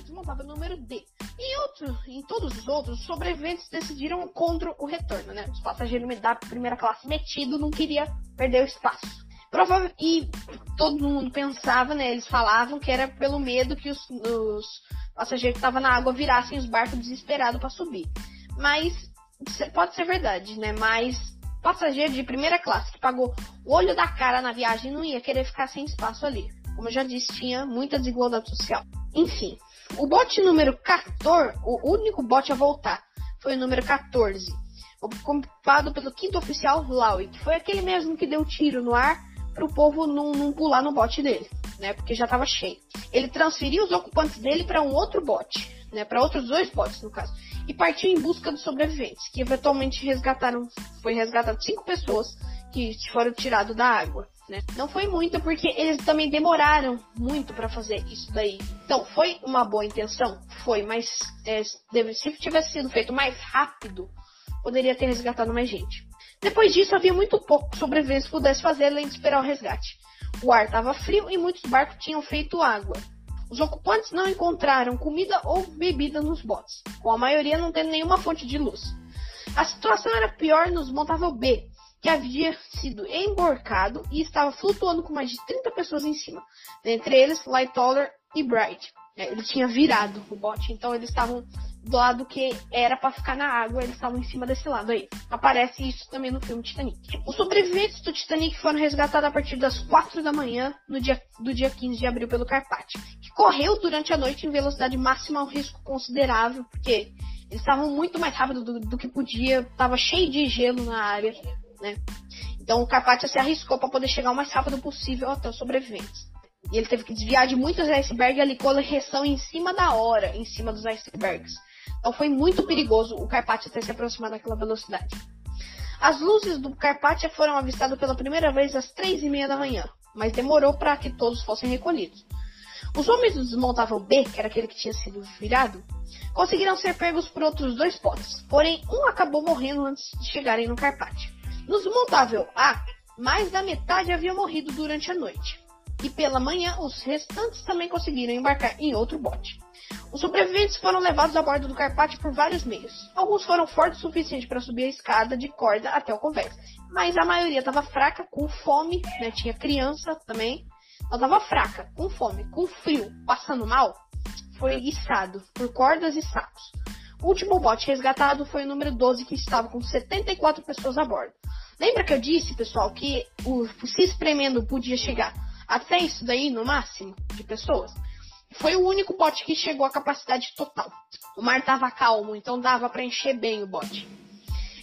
desmontava o número D. Em, outro, em todos os outros, os sobreviventes decidiram contra o retorno, né? Os passageiros da primeira classe metido não queria perder o espaço. E todo mundo pensava, né? Eles falavam que era pelo medo que os, os passageiros que estavam na água virassem os barcos desesperados para subir. Mas pode ser verdade, né? Mas passageiro de primeira classe que pagou o olho da cara na viagem não ia querer ficar sem espaço ali. Como eu já disse, tinha muita desigualdade social. Enfim, o bote número 14, o único bote a voltar, foi o número 14, ocupado pelo quinto oficial Lowy, que foi aquele mesmo que deu tiro no ar para o povo não, não, pular no bote dele, né? Porque já estava cheio. Ele transferiu os ocupantes dele para um outro bote, né? Para outros dois botes, no caso, e partiu em busca dos sobreviventes, que eventualmente resgataram, foi resgatado cinco pessoas que foram tiradas da água né? Não foi muito porque eles também demoraram muito para fazer isso daí. Então, foi uma boa intenção? Foi, mas é, se tivesse sido feito mais rápido, poderia ter resgatado mais gente. Depois disso, havia muito pouco sobreviventes que pudesse fazer além de esperar o resgate. O ar estava frio e muitos barcos tinham feito água. Os ocupantes não encontraram comida ou bebida nos botes, com a maioria não tendo nenhuma fonte de luz. A situação era pior nos Montável B, que havia sido emborcado e estava flutuando com mais de 30 pessoas em cima, entre eles Lightoller e Bright. É, ele tinha virado o bote, então eles estavam do lado que era para ficar na água, eles estavam em cima desse lado aí. Aparece isso também no filme Titanic. Os sobreviventes do Titanic foram resgatados a partir das 4 da manhã no dia, do dia 15 de abril pelo Carpathia, que correu durante a noite em velocidade máxima, um risco considerável, porque eles estavam muito mais rápido do, do que podia, estava cheio de gelo na área né? Então o Carpathia se arriscou para poder chegar o mais rápido possível até os sobreviventes. E ele teve que desviar de muitos icebergs e ali correção em cima da hora, em cima dos icebergs. Então foi muito perigoso o Carpathia ter se aproximado daquela velocidade. As luzes do Carpathia foram avistadas pela primeira vez às três e meia da manhã, mas demorou para que todos fossem recolhidos. Os homens do desmontável B, que era aquele que tinha sido virado, conseguiram ser pegos por outros dois potes, porém um acabou morrendo antes de chegarem no Carpathia. No desmontável A, mais da metade havia morrido durante a noite. E pela manhã, os restantes também conseguiram embarcar em outro bote. Os sobreviventes foram levados a bordo do Carpate por vários meios. Alguns foram fortes o suficiente para subir a escada de corda até o convés, mas a maioria estava fraca, com fome, né? tinha criança também. Ela estava fraca, com fome, com frio, passando mal. Foi içado por cordas e sacos. O último bote resgatado foi o número 12, que estava com 74 pessoas a bordo. Lembra que eu disse, pessoal, que o se espremendo podia chegar até isso daí no máximo de pessoas? Foi o único bote que chegou à capacidade total. O mar estava calmo, então dava para encher bem o bote.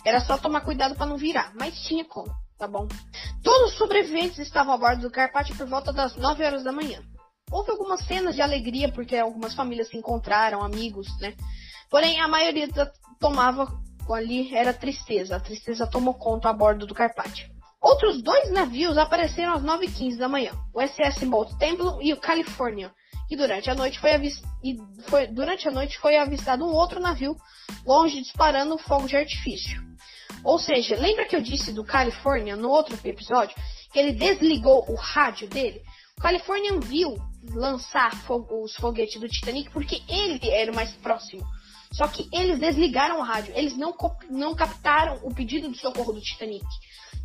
Era só tomar cuidado para não virar, mas tinha como, tá bom? Todos os sobreviventes estavam a bordo do Carpate por volta das 9 horas da manhã. Houve algumas cenas de alegria porque algumas famílias se encontraram, amigos, né? Porém, a maioria tomava ali era tristeza. A tristeza tomou conta a bordo do Carpathian. Outros dois navios apareceram às 9h15 da manhã, o SS Mount Temple e o California, e durante a noite foi, e foi, durante a noite foi avistado um outro navio longe disparando fogo de artifício. Ou seja, lembra que eu disse do California no outro episódio que ele desligou o rádio dele? O California viu lançar os foguetes do Titanic porque ele era o mais próximo. Só que eles desligaram o rádio, eles não, não captaram o pedido de socorro do Titanic.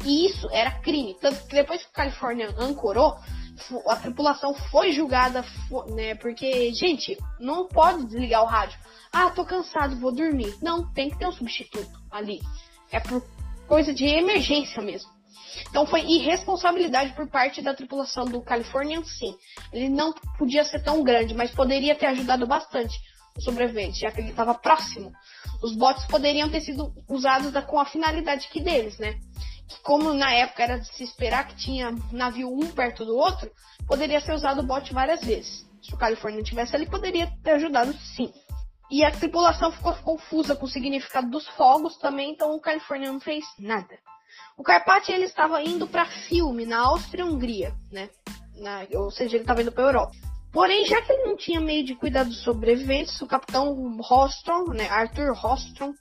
E isso era crime. Tanto que depois que o California ancorou, a tripulação foi julgada, né? Porque, gente, não pode desligar o rádio. Ah, tô cansado, vou dormir. Não, tem que ter um substituto ali. É por coisa de emergência mesmo. Então foi irresponsabilidade por parte da tripulação do Californian, sim. Ele não podia ser tão grande, mas poderia ter ajudado bastante sobrevivente, já que ele estava próximo, os bots poderiam ter sido usados da, com a finalidade que deles, né? Que como na época era de se esperar que tinha navio um perto do outro, poderia ser usado o bot várias vezes. Se o Califórnia tivesse ali, poderia ter ajudado sim. E a tripulação ficou confusa com o significado dos fogos também, então o Califórnia não fez nada. O Carpathia ele estava indo para filme na Áustria-Hungria, né? Na, ou seja, ele estava indo para Europa. Porém, já que ele não tinha meio de cuidar dos sobreviventes, o capitão Rostron, né, Arthur Rostron,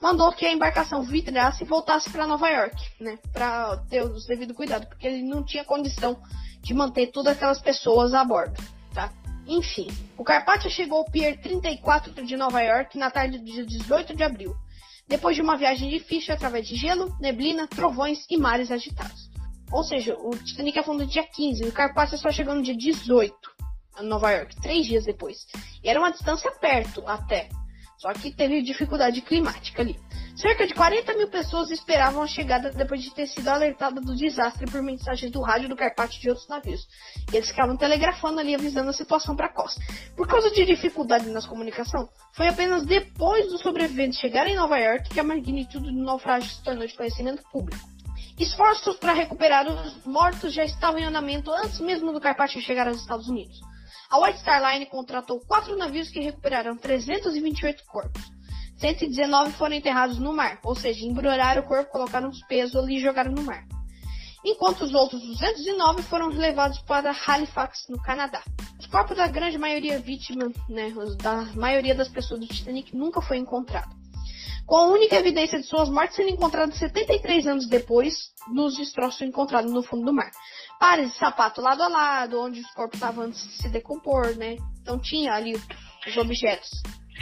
mandou que a embarcação virasse e voltasse para Nova York, né, para ter o devido cuidado, porque ele não tinha condição de manter todas aquelas pessoas a bordo, tá? Enfim, o Carpathia chegou ao Pier 34 de Nova York na tarde do dia 18 de abril, depois de uma viagem difícil através de gelo, neblina, trovões e mares agitados. Ou seja, o Titanic afundou no dia 15 e o Carpathia só chegou no dia 18 a Nova York, três dias depois. E era uma distância perto até. Só que teve dificuldade climática ali. Cerca de 40 mil pessoas esperavam a chegada depois de ter sido alertada do desastre por mensagens do rádio do Carpate e de outros navios. E eles ficavam telegrafando ali avisando a situação para a costa. Por causa de dificuldade nas comunicações, foi apenas depois dos sobreviventes chegarem em Nova York que a magnitude do naufrágio se tornou de conhecimento público. Esforços para recuperar os mortos já estavam em andamento antes mesmo do Carpaccio chegar aos Estados Unidos. A White Star Line contratou quatro navios que recuperaram 328 corpos. 119 foram enterrados no mar, ou seja, embrulharam o corpo, colocaram os pesos ali e jogaram no mar. Enquanto os outros 209 foram levados para Halifax, no Canadá. Os corpos da grande maioria vítima, né, da maioria das pessoas do Titanic nunca foi encontrado. Com a única evidência de suas mortes sendo encontrada 73 anos depois nos destroços encontrados no fundo do mar pares de sapato lado a lado, onde os corpos estavam antes de se decompor, né? Então tinha ali os objetos.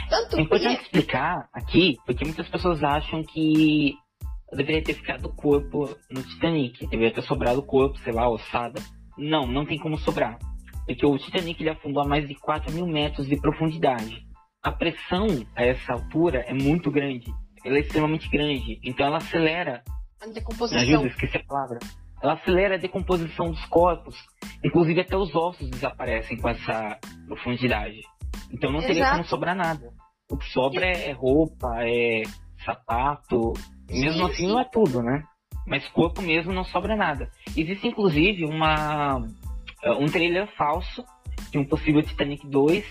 Tanto é importante que... explicar aqui, porque muitas pessoas acham que deveria ter ficado o corpo no Titanic, deveria ter sobrado o corpo, sei lá, ossada. Não, não tem como sobrar. Porque o Titanic ele afundou a mais de 4 mil metros de profundidade. A pressão a essa altura é muito grande. Ela é extremamente grande. Então ela acelera. A decomposição. Me ajuda, esqueci a palavra ela acelera a decomposição dos corpos, inclusive até os ossos desaparecem com essa profundidade. Então não teria Exato. como sobrar nada. O que sobra é roupa, é sapato, mesmo sim, assim sim. não é tudo, né? Mas corpo mesmo não sobra nada. Existe inclusive uma um trailer falso de um possível Titanic 2,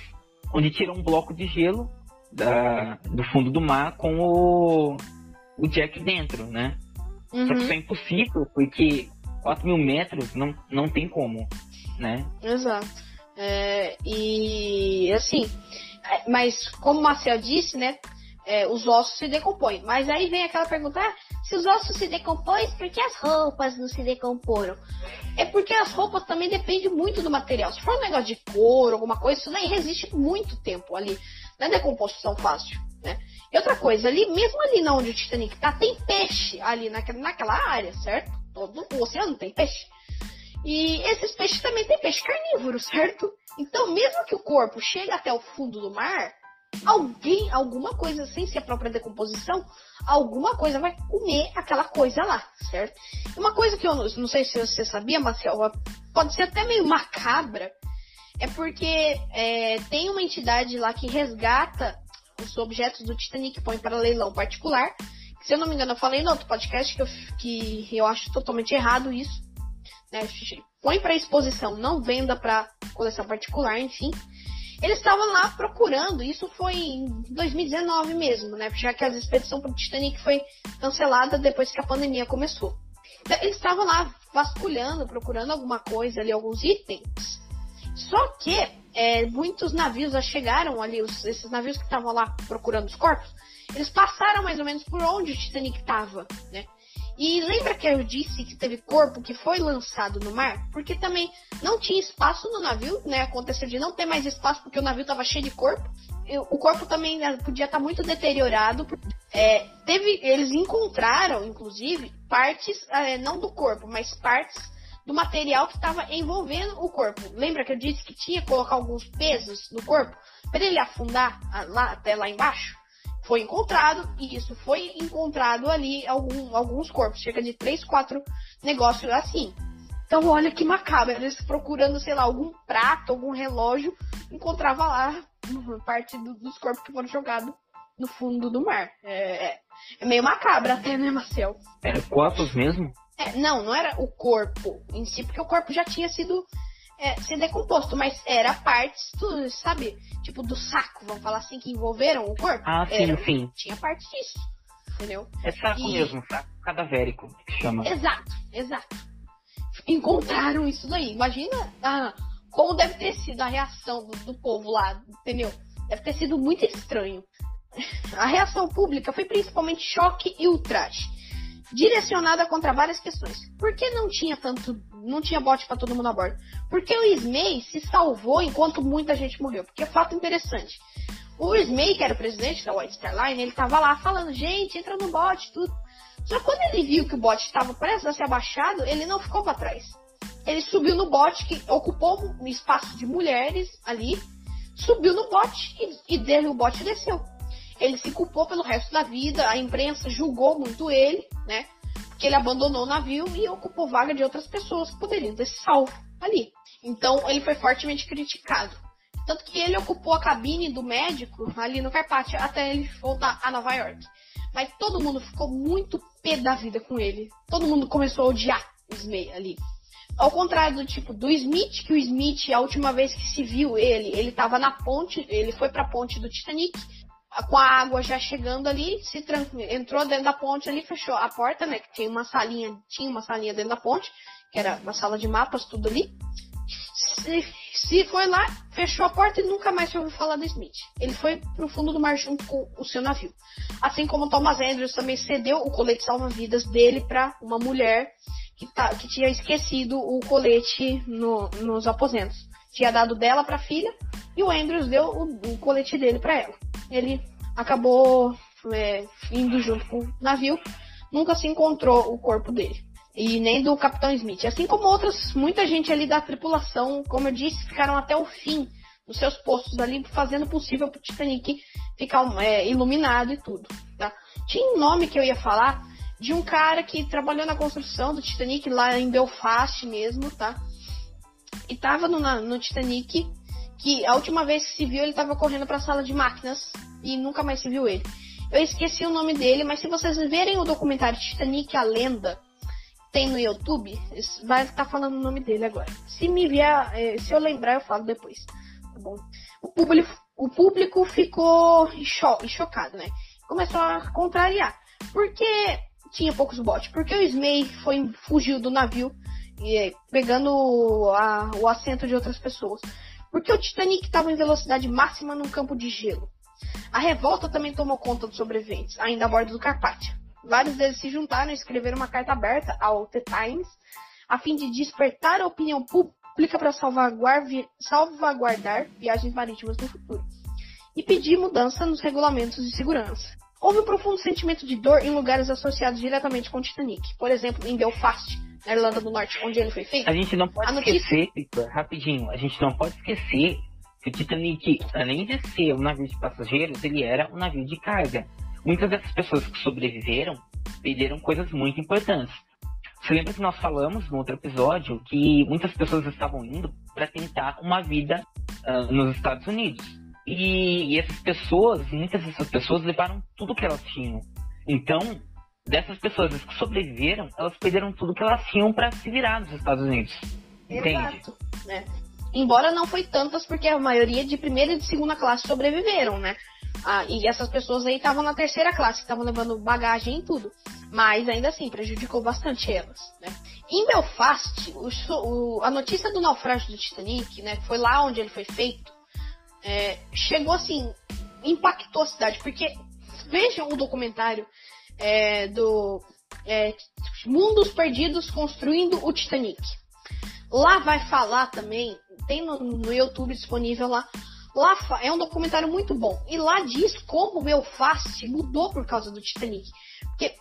onde tira um bloco de gelo da, do fundo do mar com o, o Jack dentro, né? Uhum. Só que isso é impossível, porque 4 mil metros não, não tem como, né? Exato. É, e assim, é, mas como o Marcel disse, né? É, os ossos se decompõem. Mas aí vem aquela pergunta: ah, se os ossos se decompõem, por que as roupas não se decomporam? É porque as roupas também dependem muito do material. Se for um negócio de couro, alguma coisa, isso daí resiste muito tempo ali. Não é decomposição fácil, né? E outra coisa, ali, mesmo ali onde o Titanic tá, tem peixe ali naquela, naquela área, certo? Todo o oceano tem peixe. E esses peixes também têm peixe carnívoro, certo? Então, mesmo que o corpo chegue até o fundo do mar, alguém, alguma coisa, sem ser a própria decomposição, alguma coisa vai comer aquela coisa lá, certo? Uma coisa que eu não, sei se você sabia, Marcel, pode ser até meio macabra, é porque é, tem uma entidade lá que resgata os objetos do Titanic, põe para leilão particular, se eu não me engano, eu falei no outro podcast que eu, que eu acho totalmente errado isso. Né? Põe para exposição, não venda para coleção particular, enfim. Eles estavam lá procurando, isso foi em 2019 mesmo, né? Já que a expedição para o Titanic foi cancelada depois que a pandemia começou. Então, eles estavam lá vasculhando, procurando alguma coisa ali, alguns itens. Só que é, muitos navios já chegaram ali, os, esses navios que estavam lá procurando os corpos, eles passaram mais ou menos por onde o Titanic estava, né? E lembra que eu disse que teve corpo que foi lançado no mar? Porque também não tinha espaço no navio, né? Aconteceu de não ter mais espaço porque o navio estava cheio de corpo. O corpo também né, podia estar tá muito deteriorado. É, teve, eles encontraram, inclusive, partes, é, não do corpo, mas partes do material que estava envolvendo o corpo. Lembra que eu disse que tinha que colocar alguns pesos no corpo para ele afundar lá, até lá embaixo? foi encontrado, e isso foi encontrado ali algum, alguns corpos, cerca de três, quatro negócios assim. Então olha que macabro, eles procurando, sei lá, algum prato, algum relógio, encontrava lá parte do, dos corpos que foram jogados no fundo do mar. É, é, é meio macabro até, né, Marcel? Era corpos mesmo? É, não, não era o corpo em si, porque o corpo já tinha sido é, ser decomposto, mas era partes do, sabe, tipo do saco, vamos falar assim, que envolveram o corpo. Ah, sim, era, sim. Tinha parte disso, entendeu? É saco e... mesmo, saco cadavérico, que chama. Exato, exato. Encontraram isso daí. Imagina ah, como deve ter sido a reação do, do povo lá, entendeu? Deve ter sido muito estranho. A reação pública foi principalmente choque e ultraje direcionada contra várias questões. Por que não tinha tanto não tinha bote para todo mundo a bordo? Porque o Ismay se salvou enquanto muita gente morreu. Porque é fato interessante. O Ismay, que era o presidente da White Star Line, ele tava lá falando, gente, entra no bote, tudo. Só quando ele viu que o bote estava prestes a ser abaixado, ele não ficou para trás. Ele subiu no bote, que ocupou um espaço de mulheres ali, subiu no bote e, e dele o bote desceu. Ele se culpou pelo resto da vida, a imprensa julgou muito ele, né? que ele abandonou o navio e ocupou vaga de outras pessoas que poderiam ter salvo ali. Então ele foi fortemente criticado. Tanto que ele ocupou a cabine do médico ali no Carpathian até ele voltar a Nova York. Mas todo mundo ficou muito pé da vida com ele. Todo mundo começou a odiar o Smith ali. Ao contrário do tipo do Smith, que o Smith, a última vez que se viu ele, ele estava na ponte, ele foi para a ponte do Titanic com a água já chegando ali, se entrou dentro da ponte ali, fechou a porta, né? Que tinha uma salinha, tinha uma salinha dentro da ponte, que era uma sala de mapas, tudo ali. Se, se foi lá, fechou a porta e nunca mais ouviu falar do Smith. Ele foi pro fundo do mar junto com o seu navio. Assim como Thomas Andrews também cedeu o colete salva-vidas dele para uma mulher que, tá, que tinha esquecido o colete no, nos aposentos. Tinha dado dela para a filha e o Andrews deu o, o colete dele para ela ele acabou é, indo junto com o navio, nunca se encontrou o corpo dele. E nem do Capitão Smith. Assim como outras, muita gente ali da tripulação, como eu disse, ficaram até o fim nos seus postos ali, fazendo possível para o Titanic ficar é, iluminado e tudo. Tá? Tinha um nome que eu ia falar de um cara que trabalhou na construção do Titanic lá em Belfast mesmo, tá? E tava no, no Titanic que a última vez que se viu ele estava correndo para a sala de máquinas e nunca mais se viu ele. Eu esqueci o nome dele, mas se vocês verem o documentário Titanic a Lenda, tem no YouTube, vai estar falando o nome dele agora. Se me vier, é, se eu lembrar, eu falo depois. Tá bom? O público, o público ficou cho chocado, né? Começou a contrariar. Porque tinha poucos botes. Porque o Smay foi, fugiu do navio, e, pegando a, o assento de outras pessoas porque o Titanic estava em velocidade máxima num campo de gelo. A revolta também tomou conta dos sobreviventes, ainda a bordo do Carpathia. Vários deles se juntaram e escreveram uma carta aberta ao The Times a fim de despertar a opinião pública para salvaguardar viagens marítimas no futuro e pedir mudança nos regulamentos de segurança. Houve um profundo sentimento de dor em lugares associados diretamente com o Titanic, por exemplo, em Belfast, na Irlanda do Norte, onde ele foi feito. A gente não pode esquecer, rapidinho, a gente não pode esquecer que o Titanic, além de ser um navio de passageiros, ele era um navio de carga. Muitas dessas pessoas que sobreviveram perderam coisas muito importantes. Você lembra que nós falamos no outro episódio que muitas pessoas estavam indo para tentar uma vida uh, nos Estados Unidos. E, e, essas pessoas, muitas dessas pessoas levaram tudo que elas tinham. Então, dessas pessoas que sobreviveram, elas perderam tudo que elas tinham para se virar nos Estados Unidos. Entende? Exato, né? Embora não foi tantas, porque a maioria de primeira e de segunda classe sobreviveram, né? Ah, e essas pessoas aí estavam na terceira classe, estavam levando bagagem e tudo. Mas ainda assim, prejudicou bastante elas, né? Em Belfast, o, o, a notícia do naufrágio do Titanic, né? Foi lá onde ele foi feito. É, chegou assim, impactou a cidade, porque vejam o documentário é, do é, Mundos Perdidos Construindo o Titanic. Lá vai falar também, tem no, no YouTube disponível lá. Lá é um documentário muito bom. E lá diz como Belfast mudou por causa do Titanic. Porque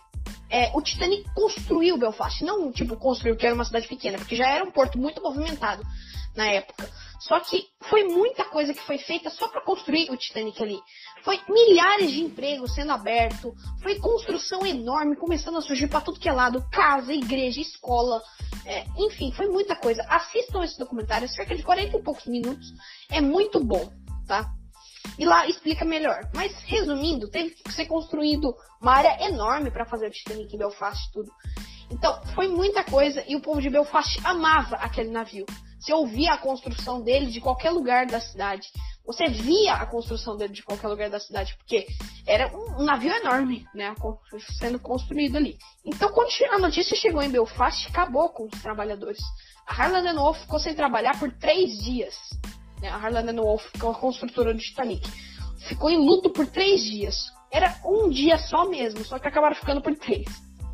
é, o Titanic construiu Belfast, não tipo construiu que era uma cidade pequena, porque já era um porto muito movimentado na época. Só que foi muita coisa que foi feita só para construir o Titanic ali. Foi milhares de empregos sendo abertos, foi construção enorme começando a surgir para tudo que é lado, casa, igreja, escola, é, enfim, foi muita coisa. Assistam esse documentário, cerca de 40 e poucos minutos, é muito bom, tá? E lá explica melhor. Mas resumindo, teve que ser construído uma área enorme para fazer o Titanic em Belfast tudo. Então, foi muita coisa e o povo de Belfast amava aquele navio. Você ouvia a construção dele de qualquer lugar da cidade. Você via a construção dele de qualquer lugar da cidade, porque era um, um navio enorme, né? Sendo construído ali. Então, quando a notícia chegou em Belfast, acabou com os trabalhadores. A Harland Wolff ficou sem trabalhar por três dias. Né? A Harland Wolff, que é a construtora do Titanic, ficou em luto por três dias. Era um dia só mesmo, só que acabaram ficando por três.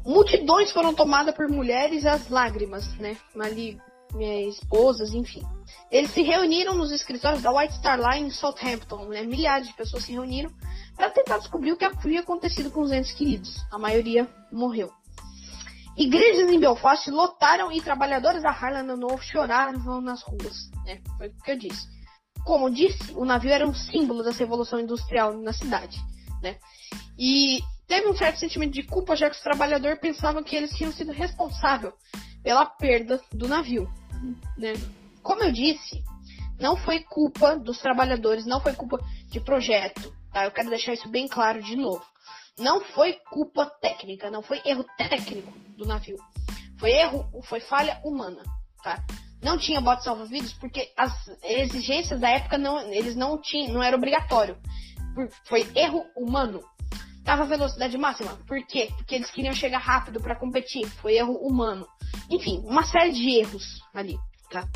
Multidões foram tomadas por mulheres as lágrimas, né? Ali, minhas esposas, enfim. Eles se reuniram nos escritórios da White Star Line em Southampton, né? Milhares de pessoas se reuniram para tentar descobrir o que havia acontecido com os entes queridos. A maioria morreu. Igrejas em Belfast lotaram e trabalhadores da Harland Novo choraram nas ruas. Né? Foi o que eu disse. Como disse, o navio era um símbolo dessa revolução industrial na cidade. Né? E teve um certo sentimento de culpa, já que os trabalhadores pensavam que eles tinham sido responsáveis pela perda do navio. Né? Como eu disse, não foi culpa dos trabalhadores, não foi culpa de projeto. Tá? Eu quero deixar isso bem claro de novo. Não foi culpa técnica, não foi erro técnico do navio. Foi erro, foi falha humana, tá? Não tinha bote salva-vidas porque as exigências da época não, eles não tinham, não era obrigatório. Foi erro humano. Tava velocidade máxima, por quê? Porque eles queriam chegar rápido para competir. Foi erro humano. Enfim, uma série de erros ali, tá?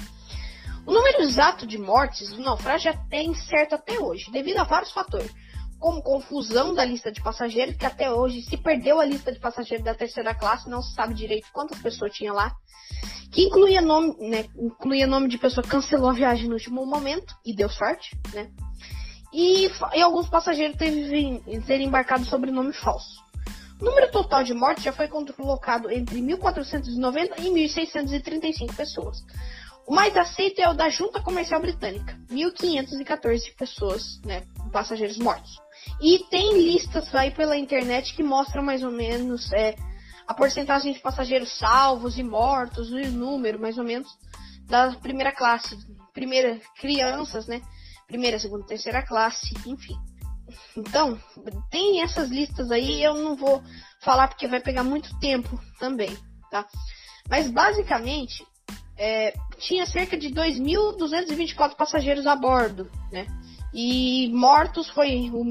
O número exato de mortes do naufrágio é incerto até hoje, devido a vários fatores como confusão da lista de passageiros, que até hoje se perdeu a lista de passageiros da terceira classe, não se sabe direito quantas pessoas tinha lá, que incluía nome, né, incluía nome de pessoa que cancelou a viagem no último momento e deu sorte, né? E, e alguns passageiros teve, terem embarcado sobrenome falso. O número total de mortes já foi colocado entre 1.490 e 1.635 pessoas. O mais aceito é o da Junta Comercial Britânica, 1.514 pessoas, né, passageiros mortos. E tem listas aí pela internet que mostram mais ou menos é, a porcentagem de passageiros salvos e mortos, o número mais ou menos da primeira classe, primeira crianças, né? Primeira, segunda, terceira classe, enfim. Então, tem essas listas aí, eu não vou falar porque vai pegar muito tempo também, tá? Mas basicamente, é, tinha cerca de 2.224 passageiros a bordo, né? E mortos foi o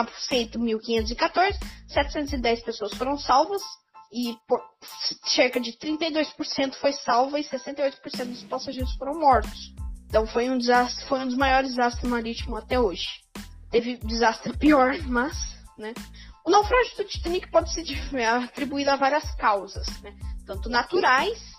aceito 1514, 710 pessoas foram salvas e por, cerca de 32% foi salva e 68% dos passageiros foram mortos. Então foi um desastre, foi um dos maiores desastres marítimos até hoje. Teve desastre pior, mas, né? O naufrágio do Titanic pode ser atribuído a várias causas, né? Tanto naturais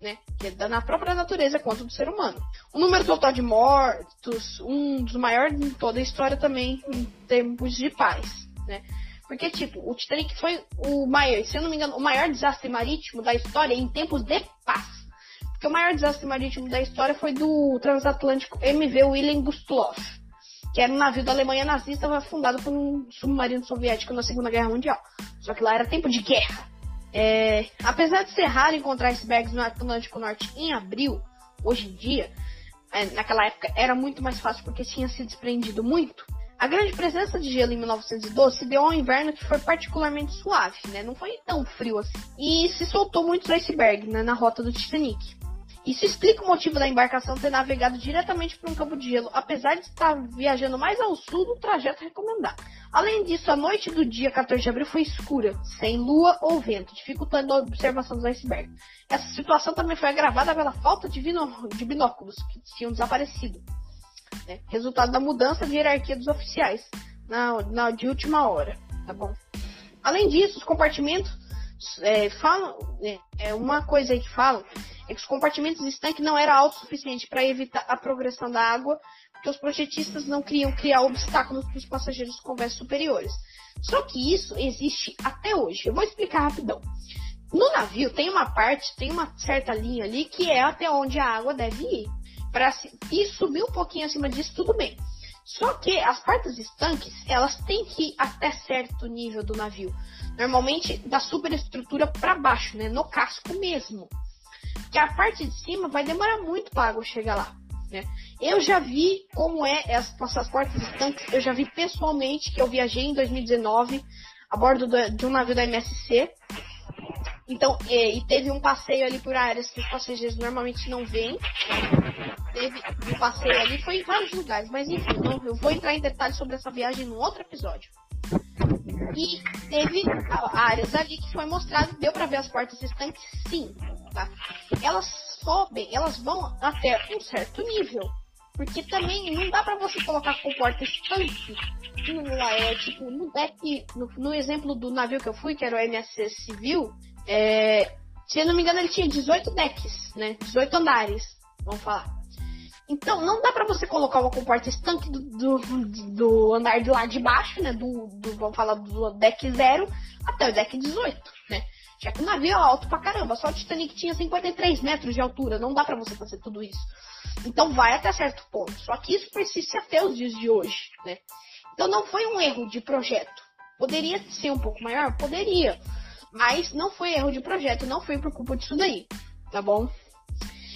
né? Que é da própria natureza quanto do ser humano. O número total de mortos, um dos maiores em toda a história também em tempos de paz, né? Porque, tipo, o Titanic foi o maior, se eu não me engano, o maior desastre marítimo da história em tempos de paz. Porque o maior desastre marítimo da história foi do transatlântico MV Wilhelm Gustloff, que era um navio da Alemanha nazista fundado por um submarino soviético na Segunda Guerra Mundial. Só que lá era tempo de guerra. É, apesar de ser raro encontrar icebergs no Atlântico Norte em abril, hoje em dia, é, naquela época era muito mais fácil porque tinha se desprendido muito. A grande presença de gelo em 1912 se deu ao inverno que foi particularmente suave, né? Não foi tão frio assim. E se soltou muitos icebergs né, na rota do Titanic. Isso explica o motivo da embarcação ter navegado diretamente para um campo de gelo, apesar de estar viajando mais ao sul do trajeto recomendado. Além disso, a noite do dia 14 de abril foi escura, sem lua ou vento, dificultando a observação dos icebergs. Essa situação também foi agravada pela falta de, de binóculos, que tinham desaparecido, né? resultado da mudança de hierarquia dos oficiais na, na de última hora. Tá bom? Além disso, os compartimentos é, é, é, uma coisa que falam é que os compartimentos estanque não era alto o suficiente para evitar a progressão da água, porque os projetistas não queriam criar obstáculos para os passageiros com conversas superiores. Só que isso existe até hoje. Eu vou explicar rapidão. No navio tem uma parte, tem uma certa linha ali que é até onde a água deve ir. Para e subir um pouquinho acima disso, tudo bem. Só que as partes estanques, elas têm que ir até certo nível do navio. Normalmente da superestrutura para baixo, né? No casco mesmo. Que a parte de cima vai demorar muito para a água chegar lá. Né? Eu já vi como é essas, portas estanques, eu já vi pessoalmente que eu viajei em 2019 a bordo do, de um navio da MSC. Então, e, e, teve um passeio ali por áreas que os passageiros normalmente não vêm. Teve um passeio ali, foi em vários lugares, mas enfim, não, eu vou entrar em detalhes sobre essa viagem num outro episódio. E teve áreas ali que foi mostrado, deu para ver as portas estanques, sim, tá? Elas sobem, elas vão até um certo nível, Porque também não dá para você colocar com porta no, é, tipo, no deck, no, no, exemplo do navio que eu fui, que era o MSC Civil, é, se eu não me engano, ele tinha 18 decks, né? 18 andares, vamos falar. Então, não dá para você colocar uma comporta estanque do, do, do, andar de lá de baixo, né? Do, do, vamos falar do deck 0 até o deck 18, né? Já que o navio é alto pra caramba, só o Titanic tinha 53 metros de altura, não dá para você fazer tudo isso. Então vai até certo ponto. Só que isso persiste até os dias de hoje, né? Então não foi um erro de projeto. Poderia ser um pouco maior? Poderia. Mas não foi erro de projeto, não foi por culpa disso daí, tá bom?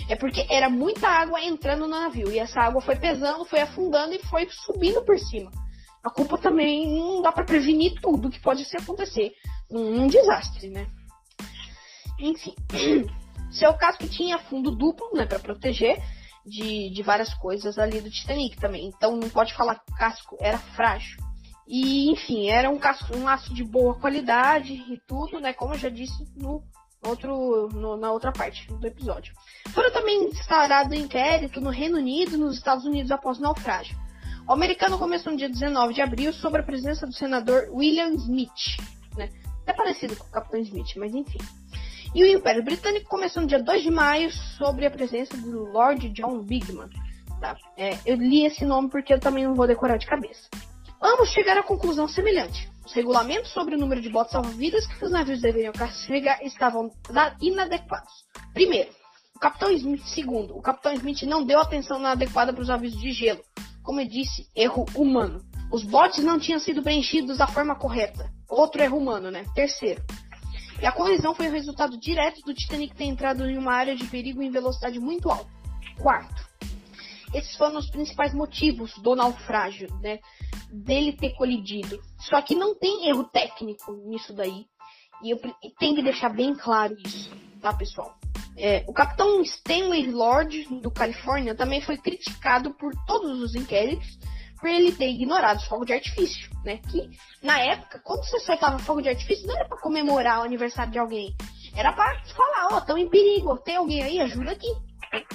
É porque era muita água entrando no navio e essa água foi pesando, foi afundando e foi subindo por cima. A culpa também não dá para prevenir tudo que pode acontecer num, num desastre, né? Enfim, seu casco tinha fundo duplo, né, para proteger de, de várias coisas ali do Titanic também. Então não pode falar que o casco era frágil. E enfim, era um casco, um aço de boa qualidade e tudo, né? Como eu já disse no outro, no, na outra parte do episódio. Foram também instaurado inquérito no Reino Unido e nos Estados Unidos após o naufrágio. O americano começou no dia 19 de abril sobre a presença do senador William Smith, né? É parecido com o Capitão Smith, mas enfim. E o Império Britânico começou no dia 2 de maio sobre a presença do Lord John Bigman. Tá? É, eu li esse nome porque eu também não vou decorar de cabeça. Ambos chegaram à conclusão semelhante. Os regulamentos sobre o número de botes salva-vidas que os navios deveriam carregar estavam inadequados. Primeiro, o Capitão Smith. Segundo, o Capitão Smith não deu atenção adequada para os avisos de gelo. Como eu disse, erro humano. Os botes não tinham sido preenchidos da forma correta. Outro erro humano, né? Terceiro, e a colisão foi o resultado direto do Titanic ter entrado em uma área de perigo em velocidade muito alta. Quarto, esses foram os principais motivos do naufrágio, né? Dele ter colidido. Só que não tem erro técnico nisso daí. E eu tenho que deixar bem claro isso, tá, pessoal? É, o capitão Stanley Lord, do Califórnia, também foi criticado por todos os inquéritos por ele ter ignorado os fogos de artifício, né? Que na época, quando você soltava fogo de artifício, não era para comemorar o aniversário de alguém, era para falar, ó, oh, estão em perigo, tem alguém aí, ajuda aqui.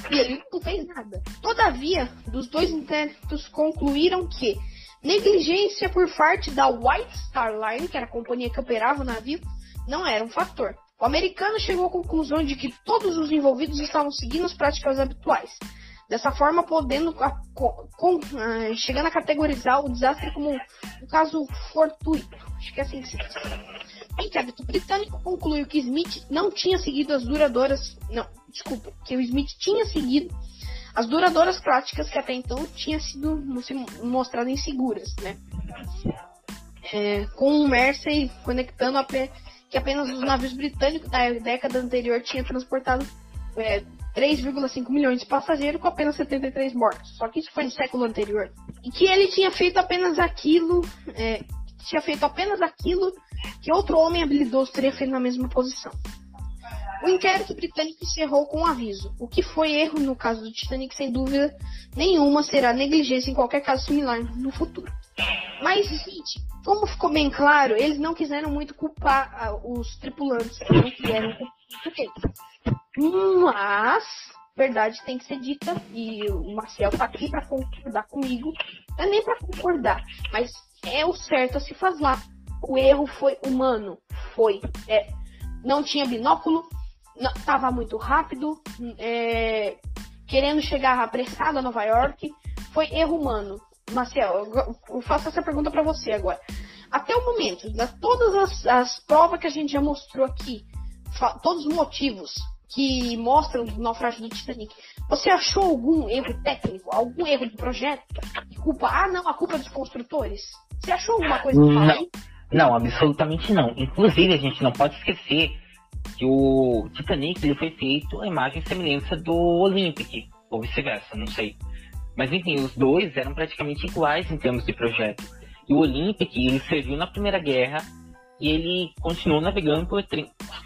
E ele não fez nada. Todavia, dos dois inquéritos concluíram que negligência por parte da White Star Line, que era a companhia que operava o navio, não era um fator. O americano chegou à conclusão de que todos os envolvidos estavam seguindo as práticas habituais, Dessa forma, podendo com, uh, chegando a categorizar o desastre como um caso fortuito. Acho que é assim que se diz. O inquérito britânico concluiu que Smith não tinha seguido as duradouras. Não, desculpa, que o Smith tinha seguido as duradouras práticas que até então tinham sido mostradas inseguras, né? É, com o Mersey conectando a que apenas os navios britânicos da década anterior tinham transportado é, 3,5 milhões de passageiros com apenas 73 mortos. Só que isso foi no século anterior. E que ele tinha feito apenas aquilo, é, tinha feito apenas aquilo que outro homem habilidoso teria feito na mesma posição. O inquérito britânico encerrou com um aviso. O que foi erro no caso do Titanic, sem dúvida nenhuma, será negligência em qualquer caso similar no futuro. Mas, gente, como ficou bem claro, eles não quiseram muito culpar uh, os tripulantes, não quiseram culpar mas, verdade tem que ser dita, e o Marcel tá aqui para concordar comigo. Não é nem para concordar, mas é o certo a se fazer lá. O erro foi humano. Foi. É, não tinha binóculo, não, tava muito rápido, é, querendo chegar apressado a Nova York. Foi erro humano. Marcel, eu, eu faço essa pergunta para você agora. Até o momento, das todas as, as provas que a gente já mostrou aqui, todos os motivos que mostram o naufrágio do Titanic, você achou algum erro técnico, algum erro de projeto? Culpa, ah, não, a culpa é dos construtores? Você achou alguma coisa que não, não, absolutamente não. Inclusive, a gente não pode esquecer que o Titanic ele foi feito a imagem e semelhança do Olympic, ou vice-versa, não sei. Mas enfim, os dois eram praticamente iguais em termos de projeto. E o Olympic, ele serviu na Primeira Guerra e ele continuou navegando por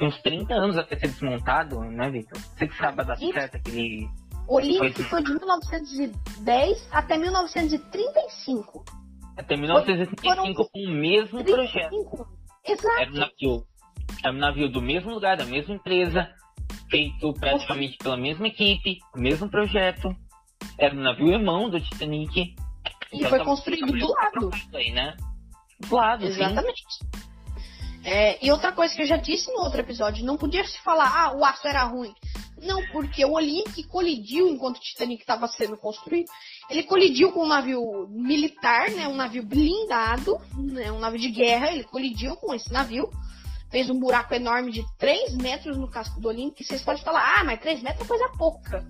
uns 30 anos até ser desmontado, né, Victor? Você que sabe a data certa que ele. O Olímpico foi... foi de 1910 até 1935. Até 1935 com o mesmo 35. projeto. Exato. Era um navio, era um navio do mesmo lugar, da mesma empresa, feito praticamente pela mesma equipe, o mesmo projeto. era o navio irmão do Titanic. E então, foi construído do lado. Aí, né? Do lado, Exatamente. É, e outra coisa que eu já disse no outro episódio, não podia se falar, ah, o aço era ruim. Não, porque o Olympic colidiu enquanto o Titanic estava sendo construído. Ele colidiu com um navio militar, né, um navio blindado, né, um navio de guerra. Ele colidiu com esse navio, fez um buraco enorme de 3 metros no casco do Olympic. Vocês podem falar, ah, mas 3 metros é coisa pouca.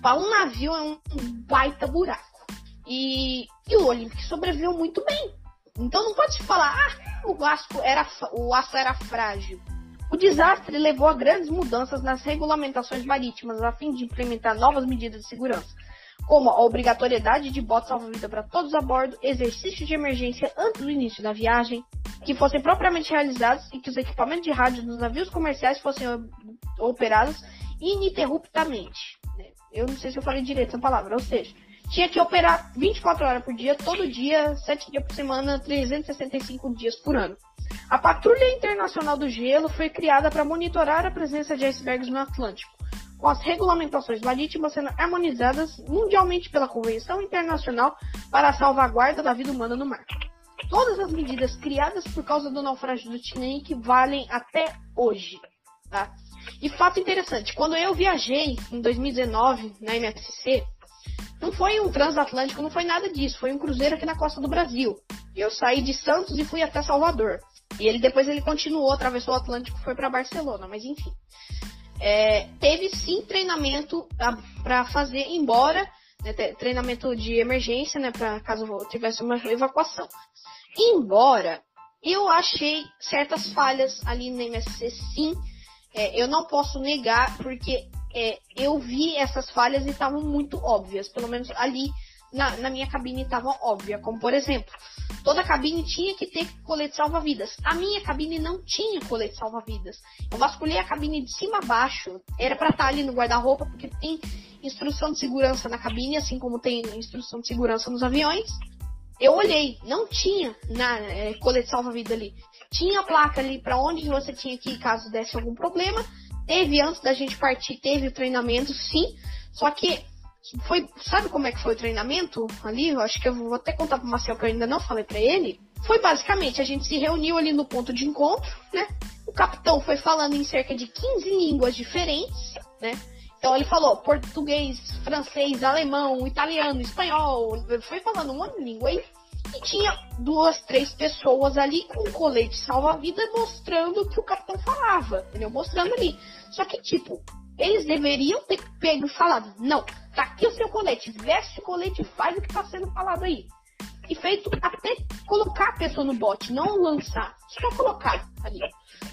Para um navio é um baita buraco. E, e o Olympic sobreviveu muito bem. Então não pode se falar, ah, o aço era, o aço era frágil. O desastre levou a grandes mudanças nas regulamentações marítimas a fim de implementar novas medidas de segurança, como a obrigatoriedade de botes salva-vida para todos a bordo, exercícios de emergência antes do início da viagem, que fossem propriamente realizados e que os equipamentos de rádio dos navios comerciais fossem operados ininterruptamente. Eu não sei se eu falei direito essa palavra, ou seja, tinha que operar 24 horas por dia, todo dia, 7 dias por semana, 365 dias por ano. A Patrulha Internacional do Gelo foi criada para monitorar a presença de icebergs no Atlântico, com as regulamentações marítimas sendo harmonizadas mundialmente pela Convenção Internacional para a Salvaguarda da Vida Humana no Mar. Todas as medidas criadas por causa do naufrágio do Titanic valem até hoje. Tá? E fato interessante, quando eu viajei em 2019 na MSC, não foi um transatlântico, não foi nada disso. Foi um cruzeiro aqui na costa do Brasil. Eu saí de Santos e fui até Salvador. E ele depois ele continuou, atravessou o Atlântico foi para Barcelona, mas enfim. É, teve sim treinamento para fazer, embora né, treinamento de emergência, né, para caso tivesse uma evacuação. Embora eu achei certas falhas ali no MSC, sim, é, eu não posso negar porque é, eu vi essas falhas e estavam muito óbvias, pelo menos ali na, na minha cabine estavam óbvias, como por exemplo, toda cabine tinha que ter colete salva-vidas. A minha cabine não tinha colete salva-vidas. Eu vasculhei a cabine de cima a baixo, era para estar tá ali no guarda-roupa, porque tem instrução de segurança na cabine, assim como tem instrução de segurança nos aviões. Eu olhei, não tinha na é, colete salva-vida ali. Tinha placa ali para onde você tinha que ir caso desse algum problema. Teve antes da gente partir, teve o treinamento, sim. Só que foi, sabe como é que foi o treinamento ali? Eu acho que eu vou até contar pro Marcel que eu ainda não falei para ele. Foi basicamente, a gente se reuniu ali no ponto de encontro, né? O capitão foi falando em cerca de 15 línguas diferentes, né? Então ele falou português, francês, alemão, italiano, espanhol, foi falando um de língua aí. E tinha duas, três pessoas ali com um colete salva-vida mostrando o que o capitão falava, entendeu? Mostrando ali. Só que, tipo, eles deveriam ter pego e falado: não, tá aqui o seu colete, veste o colete e faz o que tá sendo falado aí. E feito até colocar a pessoa no bote, não lançar, só colocar ali.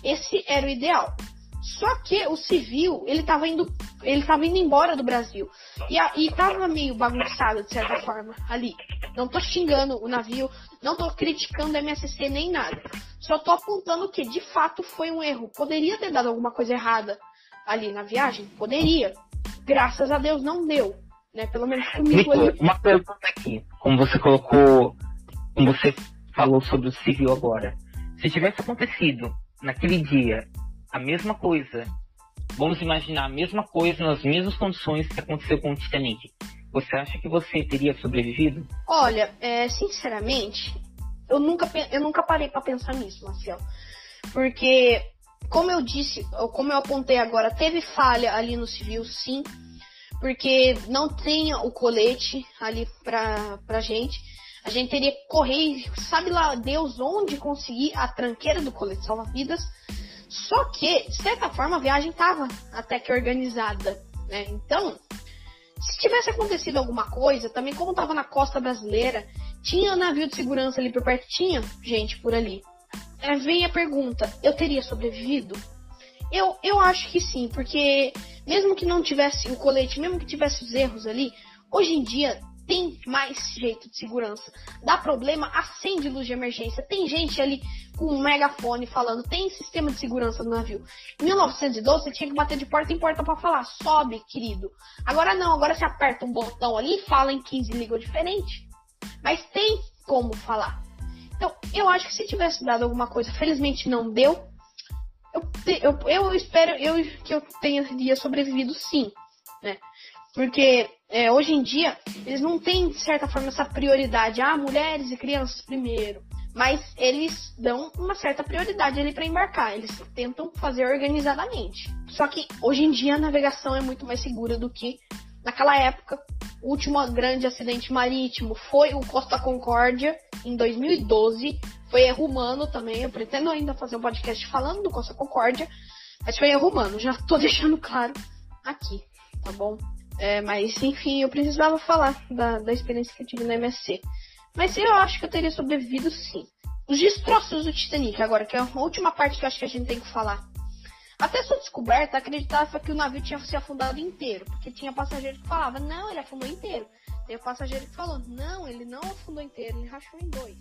Esse era o ideal. Só que o civil, ele tava indo, ele tava indo embora do Brasil. E, a, e tava meio bagunçado, de certa forma, ali. Não tô xingando o navio, não tô criticando a MSC nem nada. Só tô apontando que, de fato, foi um erro. Poderia ter dado alguma coisa errada ali na viagem? Poderia. Graças a Deus não deu. Né? Pelo menos comigo Victor. Uma pergunta aqui. Como você colocou, como você falou sobre o civil agora. Se tivesse acontecido naquele dia a mesma coisa, vamos imaginar a mesma coisa nas mesmas condições que aconteceu com o Titanic. Você acha que você teria sobrevivido? Olha, é, sinceramente, eu nunca, eu nunca parei para pensar nisso, Marcel. Porque, como eu disse, ou como eu apontei agora, teve falha ali no civil, sim. Porque não tinha o colete ali pra, pra gente. A gente teria que correr, sabe lá Deus onde conseguir a tranqueira do colete salva-vidas. Só que, de certa forma, a viagem estava até que organizada, né? Então, se tivesse acontecido alguma coisa, também como estava na costa brasileira, tinha navio de segurança ali por perto, tinha gente por ali. É, vem a pergunta, eu teria sobrevivido? Eu, eu acho que sim, porque mesmo que não tivesse o colete, mesmo que tivesse os erros ali, hoje em dia tem mais jeito de segurança. Dá problema, acende luz de emergência. Tem gente ali com um megafone falando, tem sistema de segurança no navio. Em 1912 você tinha que bater de porta em porta para falar, sobe, querido. Agora não, agora você aperta um botão ali e fala em 15 línguas diferentes. Mas tem como falar. Então, eu acho que se tivesse dado alguma coisa, felizmente não deu. Eu, eu, eu espero eu, que eu tenha sobrevivido sim, né? Porque é, hoje em dia eles não têm, de certa forma, essa prioridade. Ah, mulheres e crianças primeiro. Mas eles dão uma certa prioridade ali para embarcar. Eles tentam fazer organizadamente. Só que hoje em dia a navegação é muito mais segura do que naquela época. O último grande acidente marítimo foi o Costa Concórdia em 2012. Foi erro humano também. Eu pretendo ainda fazer um podcast falando do Costa Concórdia. Mas foi erro humano. Já tô deixando claro aqui, tá bom? É, mas enfim, eu precisava falar da, da experiência que eu tive no MSC. Mas eu acho que eu teria sobrevivido sim. Os destroços do Titanic, agora, que é a última parte que eu acho que a gente tem que falar. Até sua descoberta, acreditava que o navio tinha se afundado inteiro, porque tinha passageiro que falava, não, ele afundou inteiro. Tem o passageiro que falou, não, ele não afundou inteiro, ele rachou em dois.